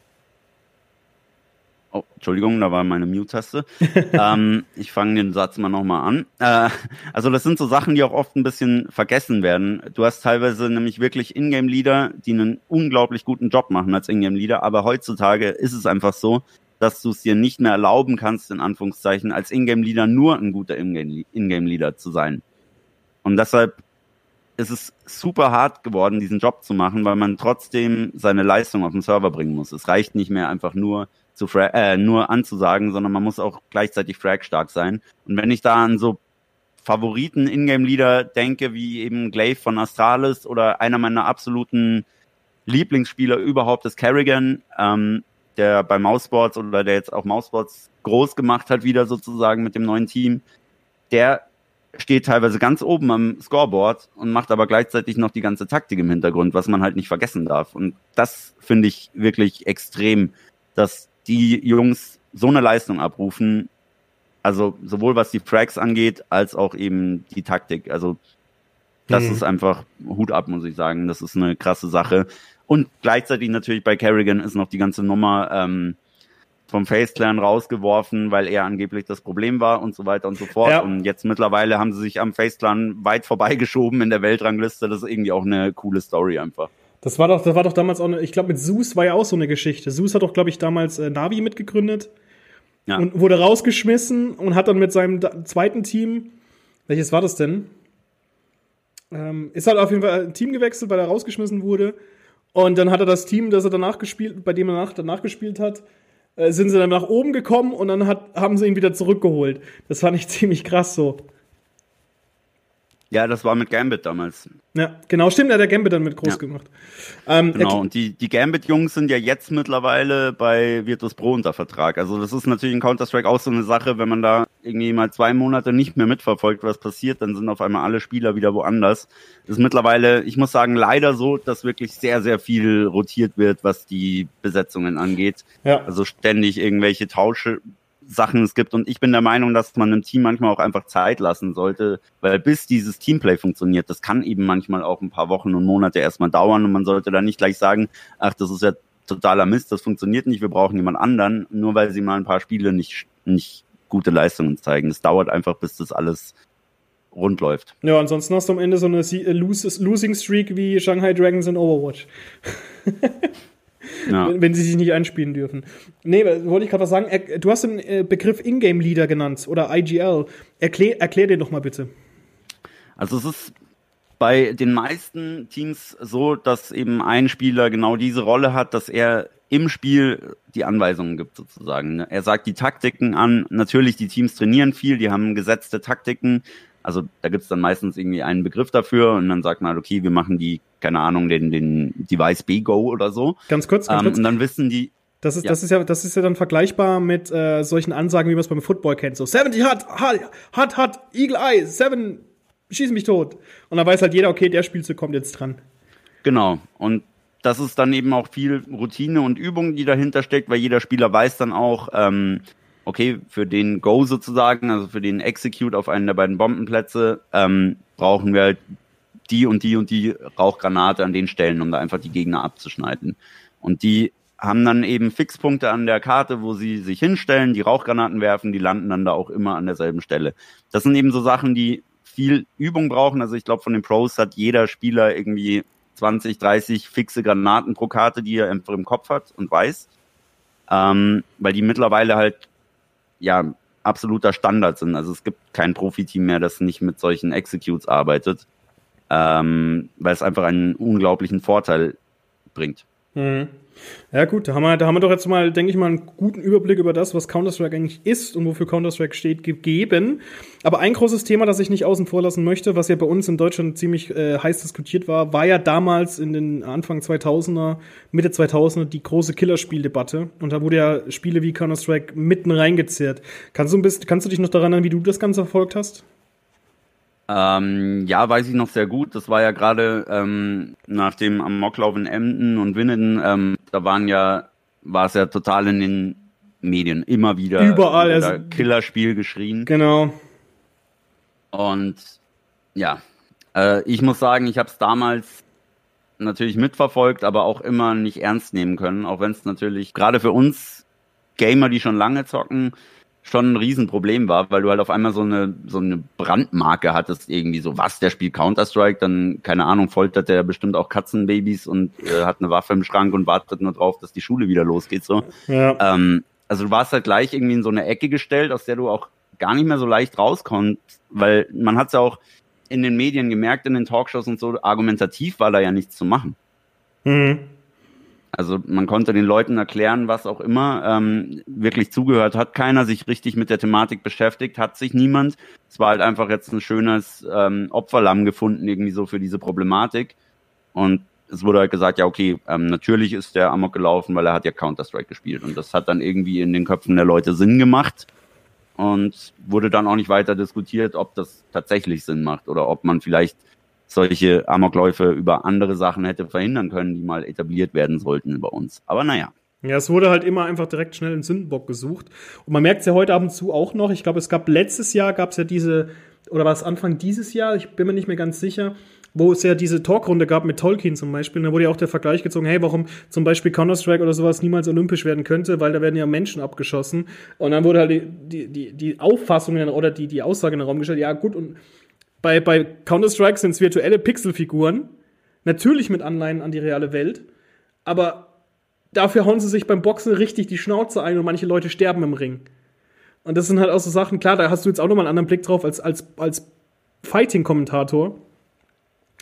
Oh, Entschuldigung, da war meine Mute-Taste. ähm, ich fange den Satz mal nochmal an. Äh, also das sind so Sachen, die auch oft ein bisschen vergessen werden. Du hast teilweise nämlich wirklich Ingame-Leader, die einen unglaublich guten Job machen als Ingame-Leader, aber heutzutage ist es einfach so, dass du es dir nicht mehr erlauben kannst, in Anführungszeichen, als Ingame-Leader nur ein guter Ingame-Leader zu sein. Und deshalb ist es super hart geworden, diesen Job zu machen, weil man trotzdem seine Leistung auf den Server bringen muss. Es reicht nicht mehr einfach nur zu fra äh, nur anzusagen, sondern man muss auch gleichzeitig frag stark sein. Und wenn ich da an so Favoriten Ingame-Leader denke, wie eben Glaive von Astralis oder einer meiner absoluten Lieblingsspieler überhaupt ist Kerrigan, ähm, der bei Mousesports oder der jetzt auch Mousesports groß gemacht hat, wieder sozusagen mit dem neuen Team, der steht teilweise ganz oben am Scoreboard und macht aber gleichzeitig noch die ganze Taktik im Hintergrund, was man halt nicht vergessen darf. Und das finde ich wirklich extrem, dass die Jungs so eine Leistung abrufen, also sowohl was die Frags angeht, als auch eben die Taktik. Also das mhm. ist einfach Hut ab, muss ich sagen. Das ist eine krasse Sache. Und gleichzeitig natürlich bei Kerrigan ist noch die ganze Nummer ähm, vom Faceclan rausgeworfen, weil er angeblich das Problem war und so weiter und so fort. Ja. Und jetzt mittlerweile haben sie sich am Faceclan weit vorbeigeschoben in der Weltrangliste. Das ist irgendwie auch eine coole Story einfach. Das war doch, das war doch damals auch eine, ich glaube, mit Zeus war ja auch so eine Geschichte. Zeus hat doch, glaube ich, damals äh, Navi mitgegründet ja. und wurde rausgeschmissen und hat dann mit seinem zweiten Team, welches war das denn? Ähm, ist halt auf jeden Fall ein Team gewechselt, weil er rausgeschmissen wurde. Und dann hat er das Team, das er danach gespielt, bei dem er danach, danach gespielt hat, äh, sind sie dann nach oben gekommen und dann hat, haben sie ihn wieder zurückgeholt. Das fand ich ziemlich krass so. Ja, das war mit Gambit damals. Ja, genau, stimmt, er hat der Gambit dann mit groß ja. gemacht. Ähm, genau, und die, die Gambit-Jungs sind ja jetzt mittlerweile bei Virtus Pro unter Vertrag. Also das ist natürlich in Counter-Strike auch so eine Sache, wenn man da irgendwie mal zwei Monate nicht mehr mitverfolgt, was passiert, dann sind auf einmal alle Spieler wieder woanders. Das ist mittlerweile, ich muss sagen, leider so, dass wirklich sehr, sehr viel rotiert wird, was die Besetzungen angeht. Ja. Also ständig irgendwelche Tausche, Sachen es gibt. Und ich bin der Meinung, dass man einem Team manchmal auch einfach Zeit lassen sollte, weil bis dieses Teamplay funktioniert, das kann eben manchmal auch ein paar Wochen und Monate erstmal dauern und man sollte dann nicht gleich sagen, ach, das ist ja totaler Mist, das funktioniert nicht, wir brauchen jemand anderen, nur weil sie mal ein paar Spiele nicht, nicht gute Leistungen zeigen. Es dauert einfach, bis das alles rund läuft. Ja, ansonsten hast du am Ende so eine Losing Streak wie Shanghai Dragons in Overwatch. ja. wenn, wenn, sie sich nicht einspielen dürfen. Nee, wollte ich gerade was sagen. Du hast den äh, Begriff Ingame Leader genannt oder IGL. Erklär, erklär den doch mal bitte. Also es ist bei den meisten Teams so, dass eben ein Spieler genau diese Rolle hat, dass er im Spiel die Anweisungen gibt sozusagen. Er sagt die Taktiken an. Natürlich, die Teams trainieren viel, die haben gesetzte Taktiken. Also da gibt es dann meistens irgendwie einen Begriff dafür und dann sagt man, halt, okay, wir machen die keine Ahnung, den, den Device B-Go oder so. Ganz kurz, ganz ähm, kurz. Und dann wissen die. Das ist, ja. das ist ja, das ist ja dann vergleichbar mit äh, solchen Ansagen, wie man es beim Football kennt. So 70 hat, hat, hat, Eagle Eye, 7, schieß mich tot. Und dann weiß halt jeder, okay, der Spielzug kommt jetzt dran. Genau. Und das ist dann eben auch viel Routine und Übung, die dahinter steckt, weil jeder Spieler weiß dann auch, ähm, okay, für den Go sozusagen, also für den Execute auf einen der beiden Bombenplätze, ähm, brauchen wir halt die und die und die Rauchgranate an den Stellen, um da einfach die Gegner abzuschneiden. Und die haben dann eben Fixpunkte an der Karte, wo sie sich hinstellen, die Rauchgranaten werfen, die landen dann da auch immer an derselben Stelle. Das sind eben so Sachen, die viel Übung brauchen. Also ich glaube, von den Pros hat jeder Spieler irgendwie 20, 30 fixe Granaten pro Karte, die er einfach im Kopf hat und weiß. Ähm, weil die mittlerweile halt ja absoluter Standard sind. Also es gibt kein Profiteam mehr, das nicht mit solchen Executes arbeitet ähm, weil es einfach einen unglaublichen Vorteil bringt. Mhm. Ja gut, da haben, wir, da haben wir doch jetzt mal, denke ich mal, einen guten Überblick über das, was Counter-Strike eigentlich ist und wofür Counter-Strike steht, gegeben. Aber ein großes Thema, das ich nicht außen vor lassen möchte, was ja bei uns in Deutschland ziemlich äh, heiß diskutiert war, war ja damals in den Anfang 2000er, Mitte 2000er die große Killerspieldebatte. Und da wurde ja Spiele wie Counter-Strike mitten reingezerrt. Kannst du, ein bisschen, kannst du dich noch daran erinnern, wie du das Ganze verfolgt hast? Ähm, ja, weiß ich noch sehr gut. Das war ja gerade ähm, nach dem Amoklauf in Emden und Winnenden, ähm, da waren ja, war es ja total in den Medien immer wieder überall also, Killerspiel geschrien. Genau. Und ja, äh, ich muss sagen, ich habe es damals natürlich mitverfolgt, aber auch immer nicht ernst nehmen können, auch wenn es natürlich gerade für uns Gamer, die schon lange zocken, schon ein Riesenproblem war, weil du halt auf einmal so eine, so eine Brandmarke hattest, irgendwie so, was, der spielt Counter-Strike, dann, keine Ahnung, foltert der bestimmt auch Katzenbabys und äh, hat eine Waffe im Schrank und wartet nur drauf, dass die Schule wieder losgeht, so. Ja. Ähm, also du warst halt gleich irgendwie in so eine Ecke gestellt, aus der du auch gar nicht mehr so leicht rauskommst, weil man hat's ja auch in den Medien gemerkt, in den Talkshows und so, argumentativ war da ja nichts zu machen. Mhm. Also man konnte den Leuten erklären, was auch immer. Ähm, wirklich zugehört hat keiner, sich richtig mit der Thematik beschäftigt, hat sich niemand. Es war halt einfach jetzt ein schönes ähm, Opferlamm gefunden, irgendwie so für diese Problematik. Und es wurde halt gesagt, ja, okay, ähm, natürlich ist der Amok gelaufen, weil er hat ja Counter-Strike gespielt. Und das hat dann irgendwie in den Köpfen der Leute Sinn gemacht und wurde dann auch nicht weiter diskutiert, ob das tatsächlich Sinn macht oder ob man vielleicht solche Amokläufe über andere Sachen hätte verhindern können, die mal etabliert werden sollten bei uns. Aber naja. Ja, es wurde halt immer einfach direkt schnell einen Sündenbock gesucht. Und man merkt es ja heute ab und zu auch noch. Ich glaube, es gab letztes Jahr gab es ja diese, oder war es Anfang dieses Jahr, ich bin mir nicht mehr ganz sicher, wo es ja diese Talkrunde gab mit Tolkien zum Beispiel. Und da wurde ja auch der Vergleich gezogen, hey, warum zum Beispiel Counter-Strike oder sowas niemals olympisch werden könnte, weil da werden ja Menschen abgeschossen. Und dann wurde halt die, die, die Auffassung oder die, die Aussage in den Raum gestellt, ja gut, und bei, bei Counter-Strike sind es virtuelle Pixelfiguren. Natürlich mit Anleihen an die reale Welt. Aber dafür hauen sie sich beim Boxen richtig die Schnauze ein und manche Leute sterben im Ring. Und das sind halt auch so Sachen, klar, da hast du jetzt auch nochmal einen anderen Blick drauf als, als, als Fighting-Kommentator.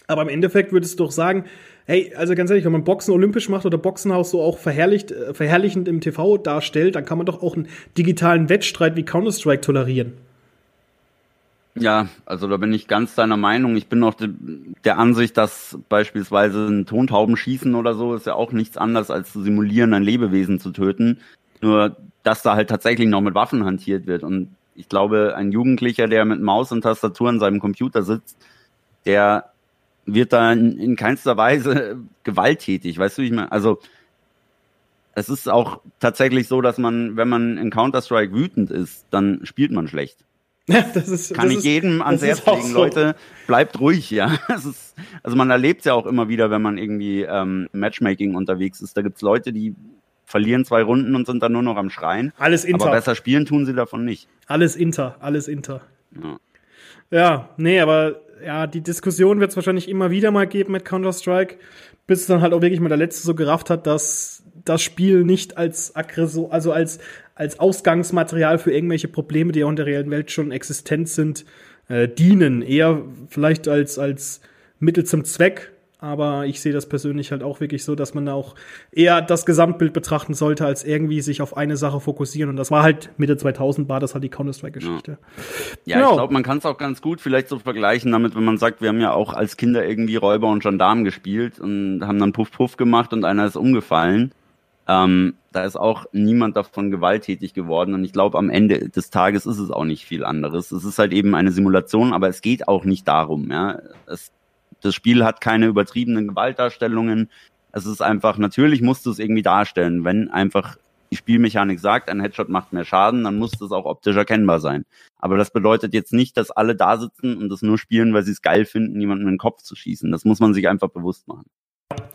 Aber im Endeffekt würdest du doch sagen, hey, also ganz ehrlich, wenn man Boxen olympisch macht oder Boxenhaus so auch verherrlicht, äh, verherrlichend im TV darstellt, dann kann man doch auch einen digitalen Wettstreit wie Counter-Strike tolerieren. Ja, also da bin ich ganz deiner Meinung. Ich bin auch de, der Ansicht, dass beispielsweise ein Tontaubenschießen oder so ist ja auch nichts anderes als zu simulieren, ein Lebewesen zu töten. Nur, dass da halt tatsächlich noch mit Waffen hantiert wird. Und ich glaube, ein Jugendlicher, der mit Maus und Tastatur an seinem Computer sitzt, der wird da in, in keinster Weise gewalttätig, weißt du, ich meine? Also, es ist auch tatsächlich so, dass man, wenn man in Counter-Strike wütend ist, dann spielt man schlecht. Ja, das ist, Kann das ich jedem ans Herz legen, so. Leute, bleibt ruhig, ja. Es ist, also man erlebt es ja auch immer wieder, wenn man irgendwie ähm, Matchmaking unterwegs ist. Da gibt's Leute, die verlieren zwei Runden und sind dann nur noch am Schreien. Alles Inter. Aber besser spielen tun sie davon nicht. Alles Inter, alles Inter. Ja, ja nee, aber ja, die Diskussion wird es wahrscheinlich immer wieder mal geben mit Counter-Strike, bis es dann halt auch wirklich mal der Letzte so gerafft hat, dass das Spiel nicht als Aggressor, also als, als Ausgangsmaterial für irgendwelche Probleme, die auch in der reellen Welt schon existent sind, äh, dienen. Eher vielleicht als, als Mittel zum Zweck, aber ich sehe das persönlich halt auch wirklich so, dass man auch eher das Gesamtbild betrachten sollte, als irgendwie sich auf eine Sache fokussieren. Und das war halt Mitte 2000 war das halt die Counter-Strike-Geschichte. Ja, ja genau. ich glaube, man kann es auch ganz gut vielleicht so vergleichen damit, wenn man sagt, wir haben ja auch als Kinder irgendwie Räuber und Gendarmen gespielt und haben dann Puff Puff gemacht und einer ist umgefallen. Ähm, da ist auch niemand davon gewalttätig geworden und ich glaube, am Ende des Tages ist es auch nicht viel anderes. Es ist halt eben eine Simulation, aber es geht auch nicht darum. Ja, es das Spiel hat keine übertriebenen Gewaltdarstellungen. Es ist einfach, natürlich musst du es irgendwie darstellen. Wenn einfach die Spielmechanik sagt, ein Headshot macht mehr Schaden, dann muss das auch optisch erkennbar sein. Aber das bedeutet jetzt nicht, dass alle da sitzen und das nur spielen, weil sie es geil finden, jemanden in den Kopf zu schießen. Das muss man sich einfach bewusst machen.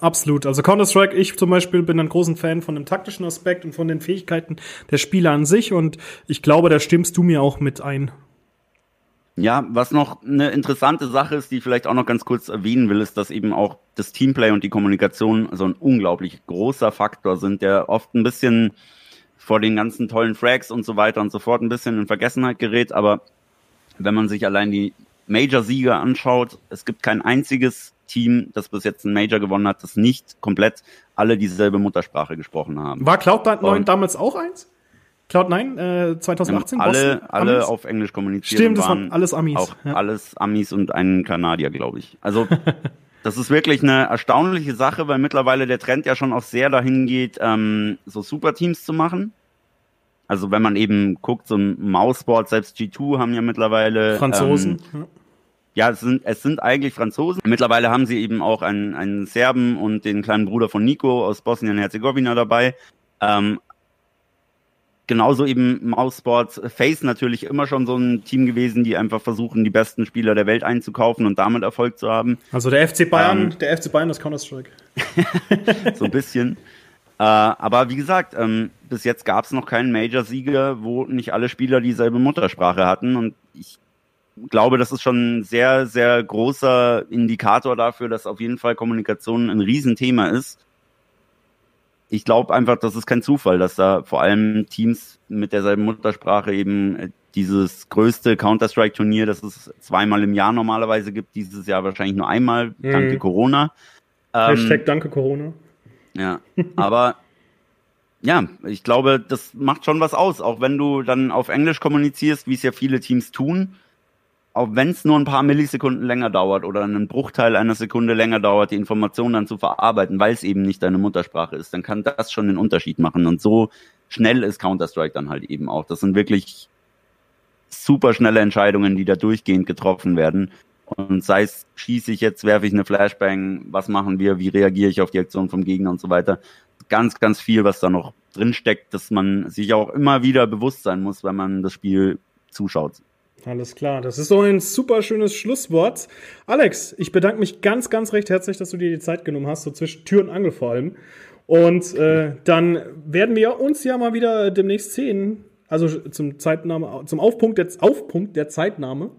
Absolut. Also Counter-Strike, ich zum Beispiel bin ein großer Fan von dem taktischen Aspekt und von den Fähigkeiten der Spieler an sich und ich glaube, da stimmst du mir auch mit ein. Ja, was noch eine interessante Sache ist, die ich vielleicht auch noch ganz kurz erwähnen will, ist, dass eben auch das Teamplay und die Kommunikation so ein unglaublich großer Faktor sind, der oft ein bisschen vor den ganzen tollen Frags und so weiter und so fort ein bisschen in Vergessenheit gerät. Aber wenn man sich allein die Major-Sieger anschaut, es gibt kein einziges Team, das bis jetzt einen Major gewonnen hat, das nicht komplett alle dieselbe Muttersprache gesprochen haben. War Cloud9 damals auch eins? Cloud9 äh, 2018? alle Boston, alle Amis? auf Englisch kommunizieren. Stimmt, das waren alles Amis. Auch ja. alles Amis und ein Kanadier, glaube ich. Also das ist wirklich eine erstaunliche Sache, weil mittlerweile der Trend ja schon auch sehr dahin geht, ähm, so Superteams zu machen. Also wenn man eben guckt, so ein Mouseboard, selbst G2 haben ja mittlerweile Franzosen. Ähm, ja, es sind, es sind eigentlich Franzosen. Mittlerweile haben sie eben auch einen, einen Serben und den kleinen Bruder von Nico aus Bosnien-Herzegowina dabei. Ähm, genauso eben Mousesports Face natürlich immer schon so ein Team gewesen, die einfach versuchen, die besten Spieler der Welt einzukaufen und damit Erfolg zu haben. Also der FC Bayern, ähm, der FC Bayern ist Counter-Strike. so ein bisschen. Äh, aber wie gesagt, ähm, bis jetzt gab es noch keinen Major-Sieger, wo nicht alle Spieler dieselbe Muttersprache hatten. Und ich glaube, das ist schon ein sehr, sehr großer Indikator dafür, dass auf jeden Fall Kommunikation ein Riesenthema ist ich glaube einfach, das ist kein Zufall, dass da vor allem Teams mit derselben Muttersprache eben äh, dieses größte Counter-Strike-Turnier, das es zweimal im Jahr normalerweise gibt, dieses Jahr wahrscheinlich nur einmal, mhm. danke Corona. Ähm, Hashtag danke Corona. Ja, aber ja, ich glaube, das macht schon was aus, auch wenn du dann auf Englisch kommunizierst, wie es ja viele Teams tun auch wenn es nur ein paar Millisekunden länger dauert oder einen Bruchteil einer Sekunde länger dauert, die Information dann zu verarbeiten, weil es eben nicht deine Muttersprache ist, dann kann das schon den Unterschied machen. Und so schnell ist Counter-Strike dann halt eben auch. Das sind wirklich super schnelle Entscheidungen, die da durchgehend getroffen werden. Und sei es, schieße ich jetzt, werfe ich eine Flashbang, was machen wir, wie reagiere ich auf die Aktion vom Gegner und so weiter. Ganz, ganz viel, was da noch drinsteckt, dass man sich auch immer wieder bewusst sein muss, wenn man das Spiel zuschaut. Alles klar, das ist so ein super schönes Schlusswort. Alex, ich bedanke mich ganz, ganz recht herzlich, dass du dir die Zeit genommen hast, so zwischen Tür und Angel vor allem. Und äh, dann werden wir uns ja mal wieder demnächst sehen, also zum Zeitnahme, zum Aufpunkt der, Aufpunkt der Zeitnahme.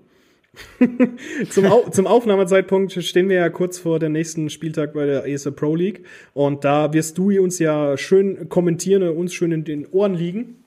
zum, Au zum Aufnahmezeitpunkt stehen wir ja kurz vor dem nächsten Spieltag bei der ESL Pro League. Und da wirst du uns ja schön kommentieren, uns schön in den Ohren liegen.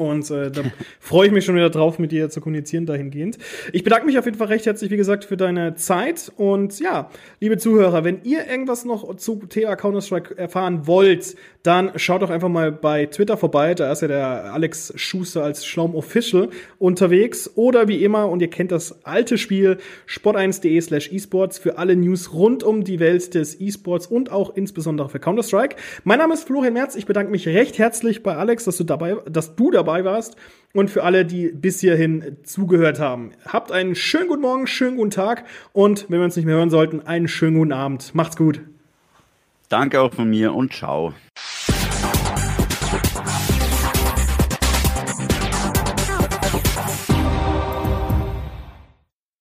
Und äh, da freue ich mich schon wieder drauf, mit dir zu kommunizieren dahingehend. Ich bedanke mich auf jeden Fall recht herzlich, wie gesagt, für deine Zeit. Und ja, liebe Zuhörer, wenn ihr irgendwas noch zu TA Counter-Strike erfahren wollt, dann schaut doch einfach mal bei Twitter vorbei. Da ist ja der Alex Schuster als Schlaum Official unterwegs. Oder wie immer, und ihr kennt das alte Spiel, sport1.de slash esports für alle News rund um die Welt des esports und auch insbesondere für Counter-Strike. Mein Name ist Florian Merz. Ich bedanke mich recht herzlich bei Alex, dass du dabei, dass du dabei dabei warst und für alle, die bis hierhin zugehört haben. Habt einen schönen guten Morgen, schönen guten Tag und wenn wir uns nicht mehr hören sollten, einen schönen guten Abend. Macht's gut. Danke auch von mir und ciao.